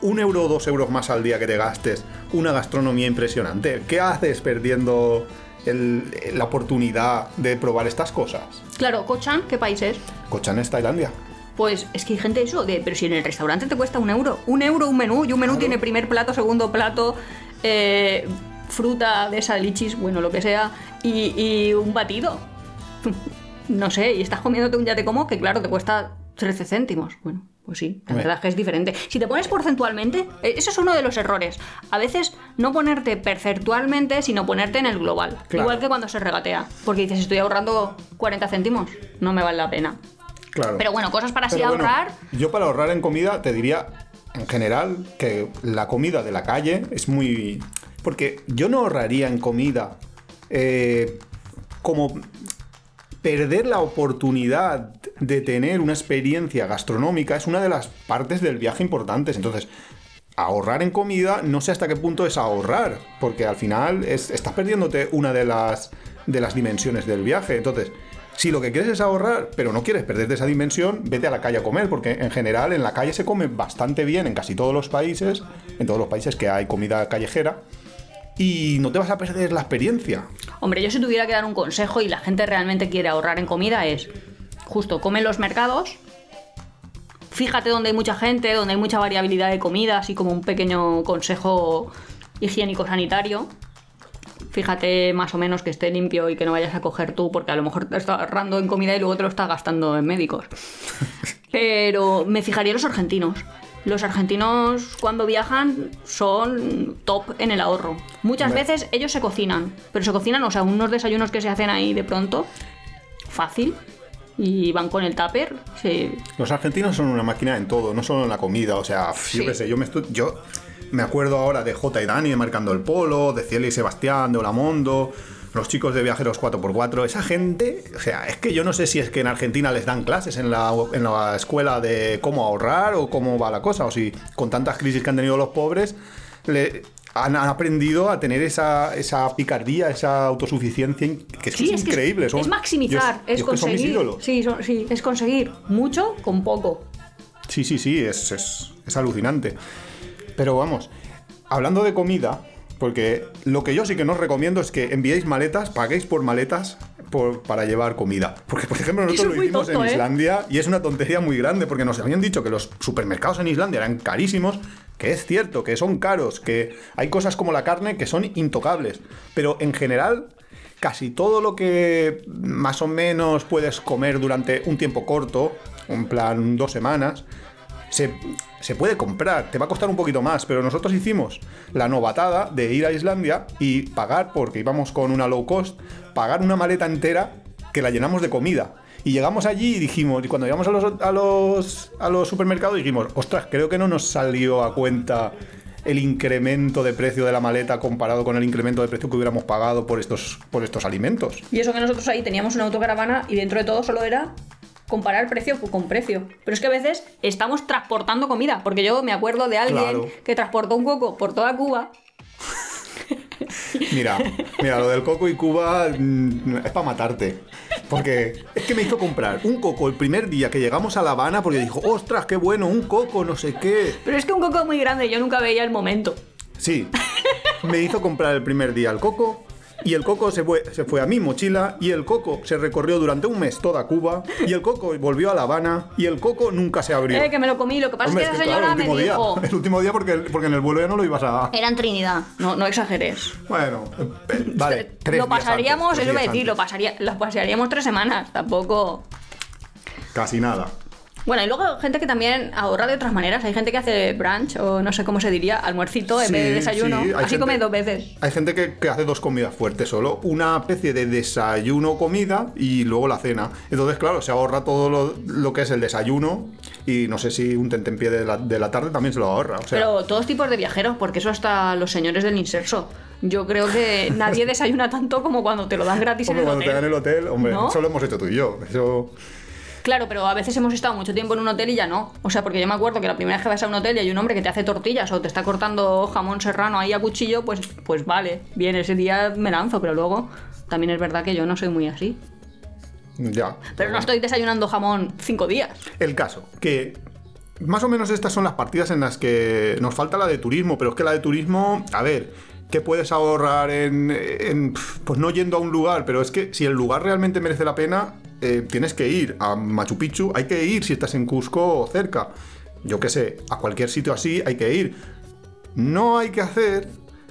un euro o dos euros más al día que te gastes una gastronomía impresionante, ¿qué haces perdiendo el- la oportunidad de probar estas cosas? Claro, Cochan, ¿qué país es? Cochan es Tailandia. Pues es que hay gente eso, de, pero si en el restaurante te cuesta un euro, un euro un menú, y un menú Claro. tiene primer plato, segundo plato, eh, fruta de esa lichis, bueno, lo que sea, y, y un batido. no sé, y estás comiéndote un ya te como que claro, te cuesta 13 céntimos. Bueno, pues sí, la verdad es que es diferente. Si te pones porcentualmente, eh, eso es uno de los errores. A veces no ponerte percentualmente, sino ponerte en el global. Claro. Igual que cuando se regatea. Porque dices, estoy ahorrando 40 céntimos, no me vale la pena. Claro. Pero bueno, cosas para así Pero bueno, ahorrar. yo para ahorrar en comida te diría, en general, que la comida de la calle es muy... Porque yo no ahorraría en comida eh, como perder la oportunidad de tener una experiencia gastronómica es una de las partes del viaje importantes. Entonces, ahorrar en comida no sé hasta qué punto es ahorrar, porque al final es- estás perdiéndote una de las, de las dimensiones del viaje. Entonces, si lo que quieres es ahorrar, pero no quieres perderte esa dimensión, vete a la calle a comer, porque en general en la calle se come bastante bien en casi todos los países, en todos los países que hay comida callejera, y no te vas a perder la experiencia. Hombre, yo si tuviera que dar un consejo y la gente realmente quiere ahorrar en comida es, justo, come en los mercados, fíjate donde hay mucha gente, donde hay mucha variabilidad de comida, así como un pequeño consejo higiénico-sanitario. Fíjate más o menos que esté limpio y que no vayas a coger tú, porque a lo mejor te estás ahorrando en comida y luego te lo estás gastando en médicos. Pero me fijaría en los argentinos. Los argentinos cuando viajan son top en el ahorro. Muchas Hombre. veces ellos se cocinan, pero se cocinan, o sea, unos desayunos que se hacen ahí de pronto, fácil, y van con el tupper. sí. Los argentinos son una máquina en todo, no solo en la comida. O sea, Sí. yo qué sé, yo me, estu- yo me acuerdo ahora de J y Dani marcando el polo, de Ciel y Sebastián, de Olamondo, los chicos de Viajeros 4x4. Esa gente, o sea, es que yo no sé si es que en Argentina les dan clases en la, en la escuela de cómo ahorrar o cómo va la cosa, o si con tantas crisis que han tenido los pobres, le, han, aprendido a tener esa, esa picardía, esa autosuficiencia, que es, que Sí, es es que increíble. es, son- es maximizar, yo- es yo son conseguir. Sí, son- sí, es conseguir mucho con poco. Sí, sí, sí, es, es- es alucinante. Pero vamos, hablando de comida, porque lo que yo sí que no os recomiendo es que enviéis maletas, paguéis por maletas por- para llevar comida. Porque, por ejemplo, nosotros lo hicimos tonto, en ¿eh? Islandia y es una tontería muy grande porque nos habían dicho que los supermercados en Islandia eran carísimos, que es cierto, que son caros, que hay cosas como la carne que son intocables. Pero en general, casi todo lo que más o menos puedes comer durante un tiempo corto, en plan dos semanas, se, se puede comprar, te va a costar un poquito más, pero nosotros hicimos la novatada de ir a Islandia y pagar, porque íbamos con una low cost, pagar una maleta entera que la llenamos de comida. Y llegamos allí y dijimos, y cuando llegamos a los, a los, a los supermercados dijimos, ostras, creo que no nos salió a cuenta el incremento de precio de la maleta comparado con el incremento de precio que hubiéramos pagado por estos, por estos alimentos. Y eso que nosotros ahí teníamos una autocaravana y dentro de todo solo era comparar precio con precio. Pero es que a veces estamos transportando comida, porque yo me acuerdo de alguien Claro. que transportó un coco por toda Cuba Mira, mira, lo del coco y Cuba mm, es para matarte. Porque es que me hizo comprar un coco el primer día que llegamos a La Habana porque dijo, ostras, qué bueno, un coco, no sé qué. Pero es que un coco es muy grande, yo nunca veía el momento. Sí, me hizo comprar el primer día el coco y el coco se fue, se fue a mi mochila y el coco se recorrió durante un mes toda Cuba y el coco volvió a La Habana y el coco nunca se abrió. Eh, que me lo comí, lo que pasa Hombre, es que esa que, claro, señora el último me día, dijo... el último día porque, porque en el vuelo ya no lo ibas a... Era en Trinidad, no, no exageres. Bueno, eh, vale. tres lo días pasaríamos, antes, tres eso iba a días decir, lo, pasaría, lo pasaríamos tres semanas, tampoco... Casi nada. Bueno, y luego gente que también ahorra de otras maneras. Hay gente que hace brunch, o no sé cómo se diría, almuercito en Sí, vez de desayuno. sí, Así gente- come dos veces. Hay gente que, que hace dos comidas fuertes solo, una especie de desayuno comida y luego la cena. Entonces, claro, se ahorra todo lo, lo que es el desayuno y no sé si un tentempié de la, de la tarde también se lo ahorra. O sea, Pero todos tipos de viajeros, porque eso hasta los señores del inserso. Yo creo que nadie desayuna tanto como cuando te lo dan gratis hombre, en el cuando te hotel. dan el hotel, hombre, ¿No? eso lo hemos hecho tú y yo. Eso, Claro, pero a veces hemos estado mucho tiempo en un hotel y ya no. O sea, porque yo me acuerdo que la primera vez que vas a un hotel y hay un hombre que te hace tortillas o te está cortando jamón serrano ahí a cuchillo, pues, pues vale, bien, ese día me lanzo, pero luego también es verdad que yo no soy muy así. ya. Pero no estoy desayunando jamón cinco días. El caso, que más o menos estas son las partidas en las que nos falta la de turismo, pero es que la de turismo, a ver, ¿qué puedes ahorrar en, pues no yendo a un lugar? Pero es que si el lugar realmente merece la pena, eh, tienes que ir a Machu Picchu, hay que ir si estás en Cusco o cerca. Yo qué sé, a cualquier sitio así hay que ir. No hay que hacer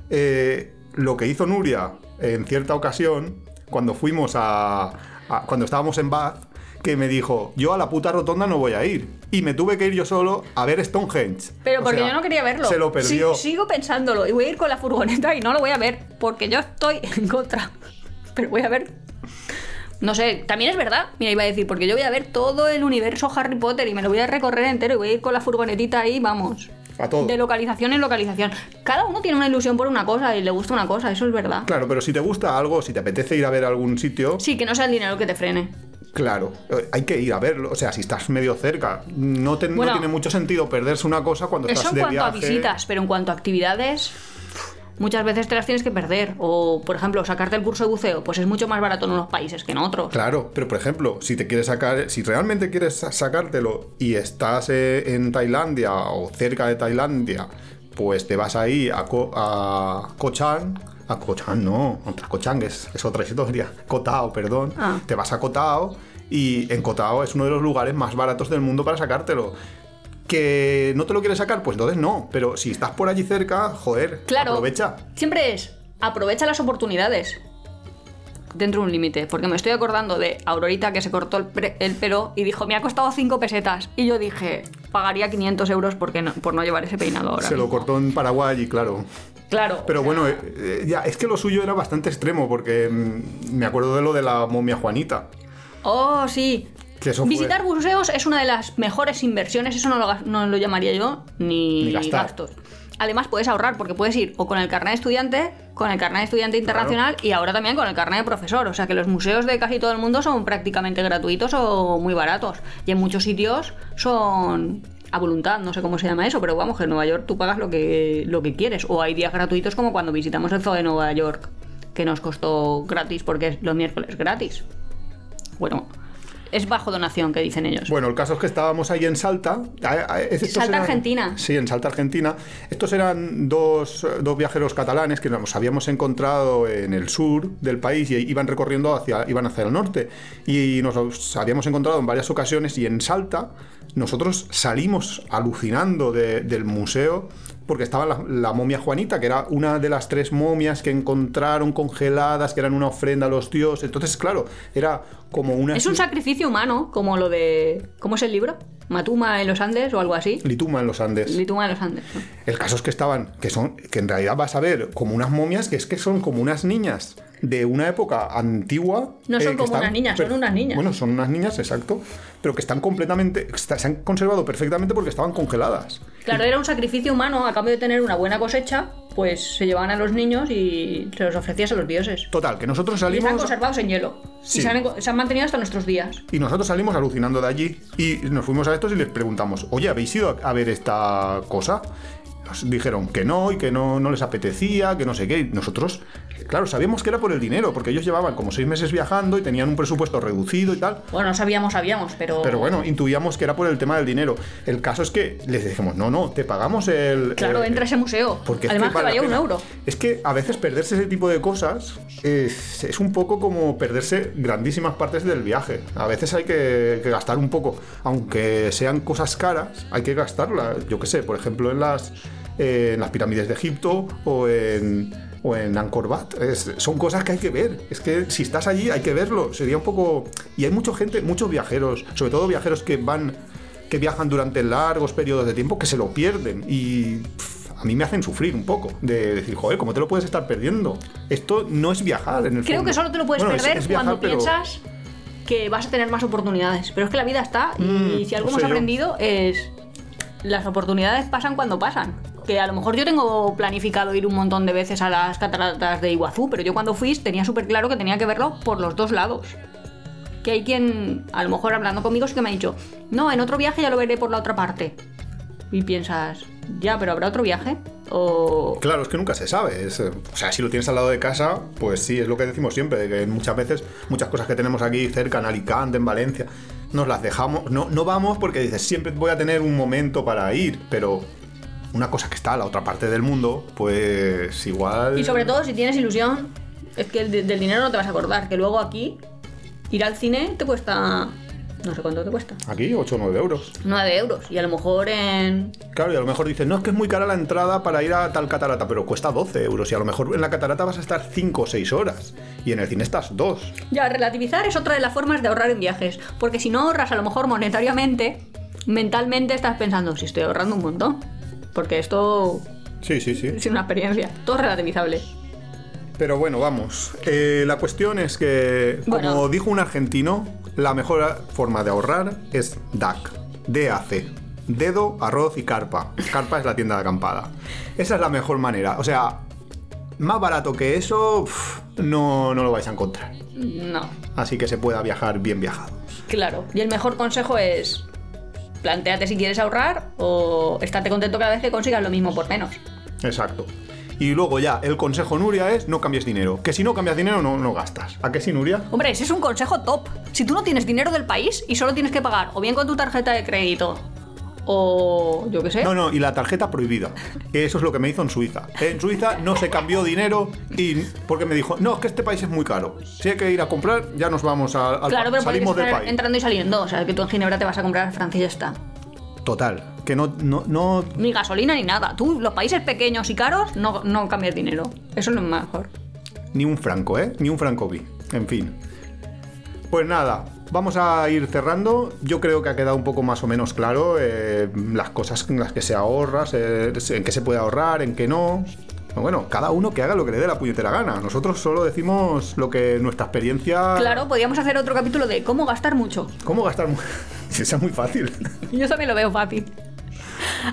eh, lo que hizo Nuria en cierta ocasión cuando fuimos a, a- cuando estábamos en Bath que me dijo yo a la puta rotonda no voy a ir y me tuve que ir yo solo a ver Stonehenge Pero O porque sea, yo no quería verlo. se lo perdió sigo pensándolo y voy a ir con la furgoneta y no lo voy a ver porque yo estoy en contra. Pero voy a ver. No sé, también es verdad. Mira, iba a decir, porque yo voy a ver todo el universo Harry Potter y me lo voy a recorrer entero y voy a ir con la furgonetita ahí, vamos. a todo De localización en localización. Cada uno tiene una ilusión por una cosa y le gusta una cosa, eso es verdad. claro pero si te gusta algo si te apetece ir a ver algún sitio Sí, que no sea el dinero que te frene. Claro, eh, hay que ir a verlo. O sea, si estás medio cerca, no, te- no tiene mucho sentido perderse una cosa cuando Eso estás en de cuanto a viaje. visitas, pero en cuanto a actividades, muchas veces te las tienes que perder. O, por ejemplo, sacarte el curso de buceo, pues es mucho más barato en unos países que en otros. Claro, pero por ejemplo, si te quieres sacar, si realmente quieres sa- sacártelo y estás eh, en Tailandia o cerca de Tailandia, pues te vas ahí a, Ko- a Koh Chang, a Koh Chang no, otra Koh Chang es, es otra historia, Koh Tao, perdón, Ah. te vas a Koh Tao y en Koh Tao es uno de los lugares más baratos del mundo para sacártelo. Que no te lo quieres sacar, pues entonces no, pero si estás por allí cerca, joder, Claro. aprovecha. Siempre es, aprovecha las oportunidades. Dentro de un límite, porque me estoy acordando de Aurorita que se cortó el, pre- el pelo y dijo, me ha costado 5 pesetas. Y yo dije, pagaría 500 euros porque no- por no llevar ese peinado ahora. Se lo mismo". cortó en Paraguay y claro, Claro. Pero bueno, eh, eh, ya, es que lo suyo era bastante extremo, porque mm, me acuerdo de lo de la momia Juanita. Oh, sí. Que eso fue- Visitar museos es una de las mejores inversiones, eso no lo, gas- no lo llamaría yo ni, Ni gastar. gastos. Además puedes ahorrar porque puedes ir o con el carnet de estudiante, con el carnet de estudiante internacional y ahora también con el carnet de profesor. O sea que los museos de casi todo el mundo son prácticamente gratuitos o muy baratos. Y en muchos sitios son a voluntad, no sé cómo se llama eso, pero vamos, que en Nueva York tú pagas lo que, lo que quieres. O hay días gratuitos como cuando visitamos el zoo de Nueva York, que nos costó gratis porque es los miércoles gratis. Bueno, es bajo donación, que dicen ellos. Bueno, el caso es que estábamos ahí en Salta. a- a- estos Salta, Argentina. Sí, en Salta, Argentina. Estos eran dos, dos viajeros catalanes que nos habíamos encontrado en el sur del país y iban recorriendo hacia, iban hacia el norte. Y nos habíamos encontrado en varias ocasiones y en Salta nosotros salimos alucinando de- del museo porque estaba la, la momia Juanita, que era una de las tres momias que encontraron congeladas, que eran una ofrenda a los dioses. Entonces, claro, era como una... Es un sacrificio humano, como lo de. ¿Cómo es el libro? Matuma en los Andes o algo así. Lituma en los Andes. Lituma en los Andes. El caso es que estaban, que son, que en realidad vas a ver como unas momias que es que son como unas niñas de una época antigua. No son que como unas niñas, son unas niñas. Bueno, son unas niñas, exacto. Pero que están completamente, se han conservado perfectamente porque estaban congeladas. Claro, era un sacrificio humano a cambio de tener una buena cosecha, pues se llevaban a los niños y se los ofrecías a los dioses. Total, que nosotros Y están salimos conservados en hielo. Sí. Y se han, se han mantenido hasta nuestros días. y nosotros salimos alucinando de allí y nos fuimos a estos y les preguntamos, oye, ¿habéis ido a ver esta cosa? Pues dijeron que no y que no, no les apetecía, que no sé qué. Y nosotros, claro, sabíamos que era por el dinero, porque ellos llevaban como seis meses viajando y tenían un presupuesto reducido y tal. Bueno, no sabíamos, sabíamos, pero. Pero bueno, intuíamos que era por el tema del dinero. El caso es que les dijimos, no, no, te pagamos el. Claro, el- entra a ese museo. porque es Además, que que, vale la valía un euro. Es que a veces perderse ese tipo de cosas es, es un poco como perderse grandísimas partes del viaje. A veces hay que, que gastar un poco, aunque sean cosas caras, hay que gastarlas. Yo qué sé, por ejemplo, en las, en las pirámides de Egipto o en, o en Angkor Wat. Es- son cosas que hay que ver. Es que si estás allí hay que verlo. Sería un poco... Y hay mucha gente, muchos viajeros, sobre todo viajeros que van que viajan durante largos periodos de tiempo que se lo pierden y pff, a mí me hacen sufrir un poco de decir, joder, ¿cómo te lo puedes estar perdiendo? Esto no es viajar en el Creo fondo. que solo te lo puedes Bueno, perder es viajar, cuando pero- piensas que vas a tener más oportunidades. Pero es que la vida está y Mm, si algo no hemos yo. aprendido es las oportunidades pasan cuando pasan. Que a lo mejor yo tengo planificado ir un montón de veces a las cataratas de Iguazú, pero yo cuando fui tenía súper claro que tenía que verlo por los dos lados. Que hay quien, a lo mejor hablando conmigo, sí que me ha dicho, no, en otro viaje ya lo veré por la otra parte. Y piensas, ya, pero ¿habrá otro viaje? O... Claro, es que nunca se sabe. eh, o sea, si lo tienes al lado de casa, pues sí, es lo que decimos siempre, que muchas veces, muchas cosas que tenemos aquí cerca, en Alicante, en Valencia, nos las dejamos. No, no vamos porque dices, siempre voy a tener un momento para ir, pero una cosa que está a la otra parte del mundo, pues igual. Y sobre todo si tienes ilusión, es que el de- del dinero no te vas a acordar, que luego aquí ir al cine te cuesta, no sé cuánto te cuesta, Aquí, 8 o 9 euros. 9 euros. Y a lo mejor en... Claro, y a lo mejor dices, no, es que es muy cara la entrada para ir a tal catarata, pero cuesta 12 euros. Y a lo mejor en la catarata vas a estar 5 o 6 horas. Y en el cine estás 2. Ya, relativizar es otra de las formas de ahorrar en viajes, porque si no ahorras a lo mejor monetariamente, mentalmente estás pensando, si estoy ahorrando un montón, porque esto Sí, sí, sí. es una experiencia, todo relativizable. Pero bueno, vamos. Eh, la cuestión es que, como Bueno. dijo un argentino, la mejor forma de ahorrar es DAC. DAC. Dedo, arroz y carpa. Carpa es la tienda de acampada. Esa es la mejor manera. O sea, más barato que eso, uf, no, no lo vais a encontrar. No, Así que se pueda viajar bien viajado. claro. Y el mejor consejo es, planteate si quieres ahorrar o estate contento cada vez que consigas lo mismo por menos. Exacto. Y luego ya, el consejo Nuria es no cambies dinero. Que si no cambias dinero, no, no gastas. ¿A qué sí, Nuria? Hombre, ese es un consejo top. Si tú no tienes dinero del país y solo tienes que pagar o bien con tu tarjeta de crédito o yo qué sé. No, no, y la tarjeta prohibida. Eso es lo que me hizo en Suiza. En Suiza no se cambió dinero y porque me dijo, no, es que este país es muy caro. Si hay que ir a comprar, ya nos vamos a- al claro, pa- pero salimos del país. entrando y saliendo. O sea, que tú en Ginebra te vas a comprar al Francia y ya está. Total, que no, no, no. Ni gasolina ni nada. Tú, los países pequeños y caros, no, no cambias dinero. Eso es lo mejor. Ni un franco, ¿eh? Ni un franco vi. En fin. Pues nada, vamos a ir cerrando. Yo creo que ha quedado un poco más o menos claro eh, las cosas en las que se ahorra, en qué se puede ahorrar, en qué no. Bueno, cada uno que haga lo que le dé la puñetera gana. Nosotros solo decimos lo que nuestra experiencia. Claro, podríamos hacer otro capítulo de cómo gastar mucho. ¿Cómo gastar? mu- Esa es muy fácil. Yo también lo veo fácil.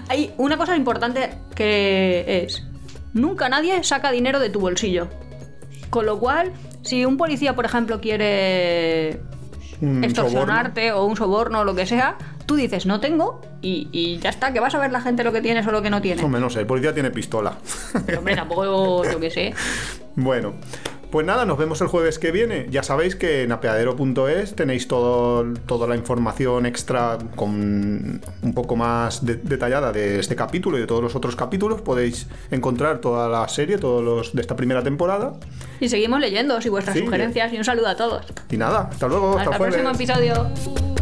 Hay una cosa importante que es, nunca nadie saca dinero de tu bolsillo. Con lo cual, si un policía, por ejemplo, quiere Un extorsionarte o un soborno o lo que sea, tú dices no tengo y, y ya está, que vas a ver la gente lo que tienes o lo que no soborno. tiene. Hombre, no sé, el policía tiene pistola. Pero hombre, tampoco yo qué sé. Bueno, pues nada, nos vemos el jueves que viene. Ya sabéis que en apeadero.es tenéis todo, toda la información extra con un poco más de- detallada de este capítulo y de todos los otros capítulos. Podéis encontrar toda la serie, todos los de esta primera temporada. Y seguimos leyendo y vuestras Sí, sugerencias y un saludo a todos. Y nada, hasta luego, Hasta el jueves. próximo episodio.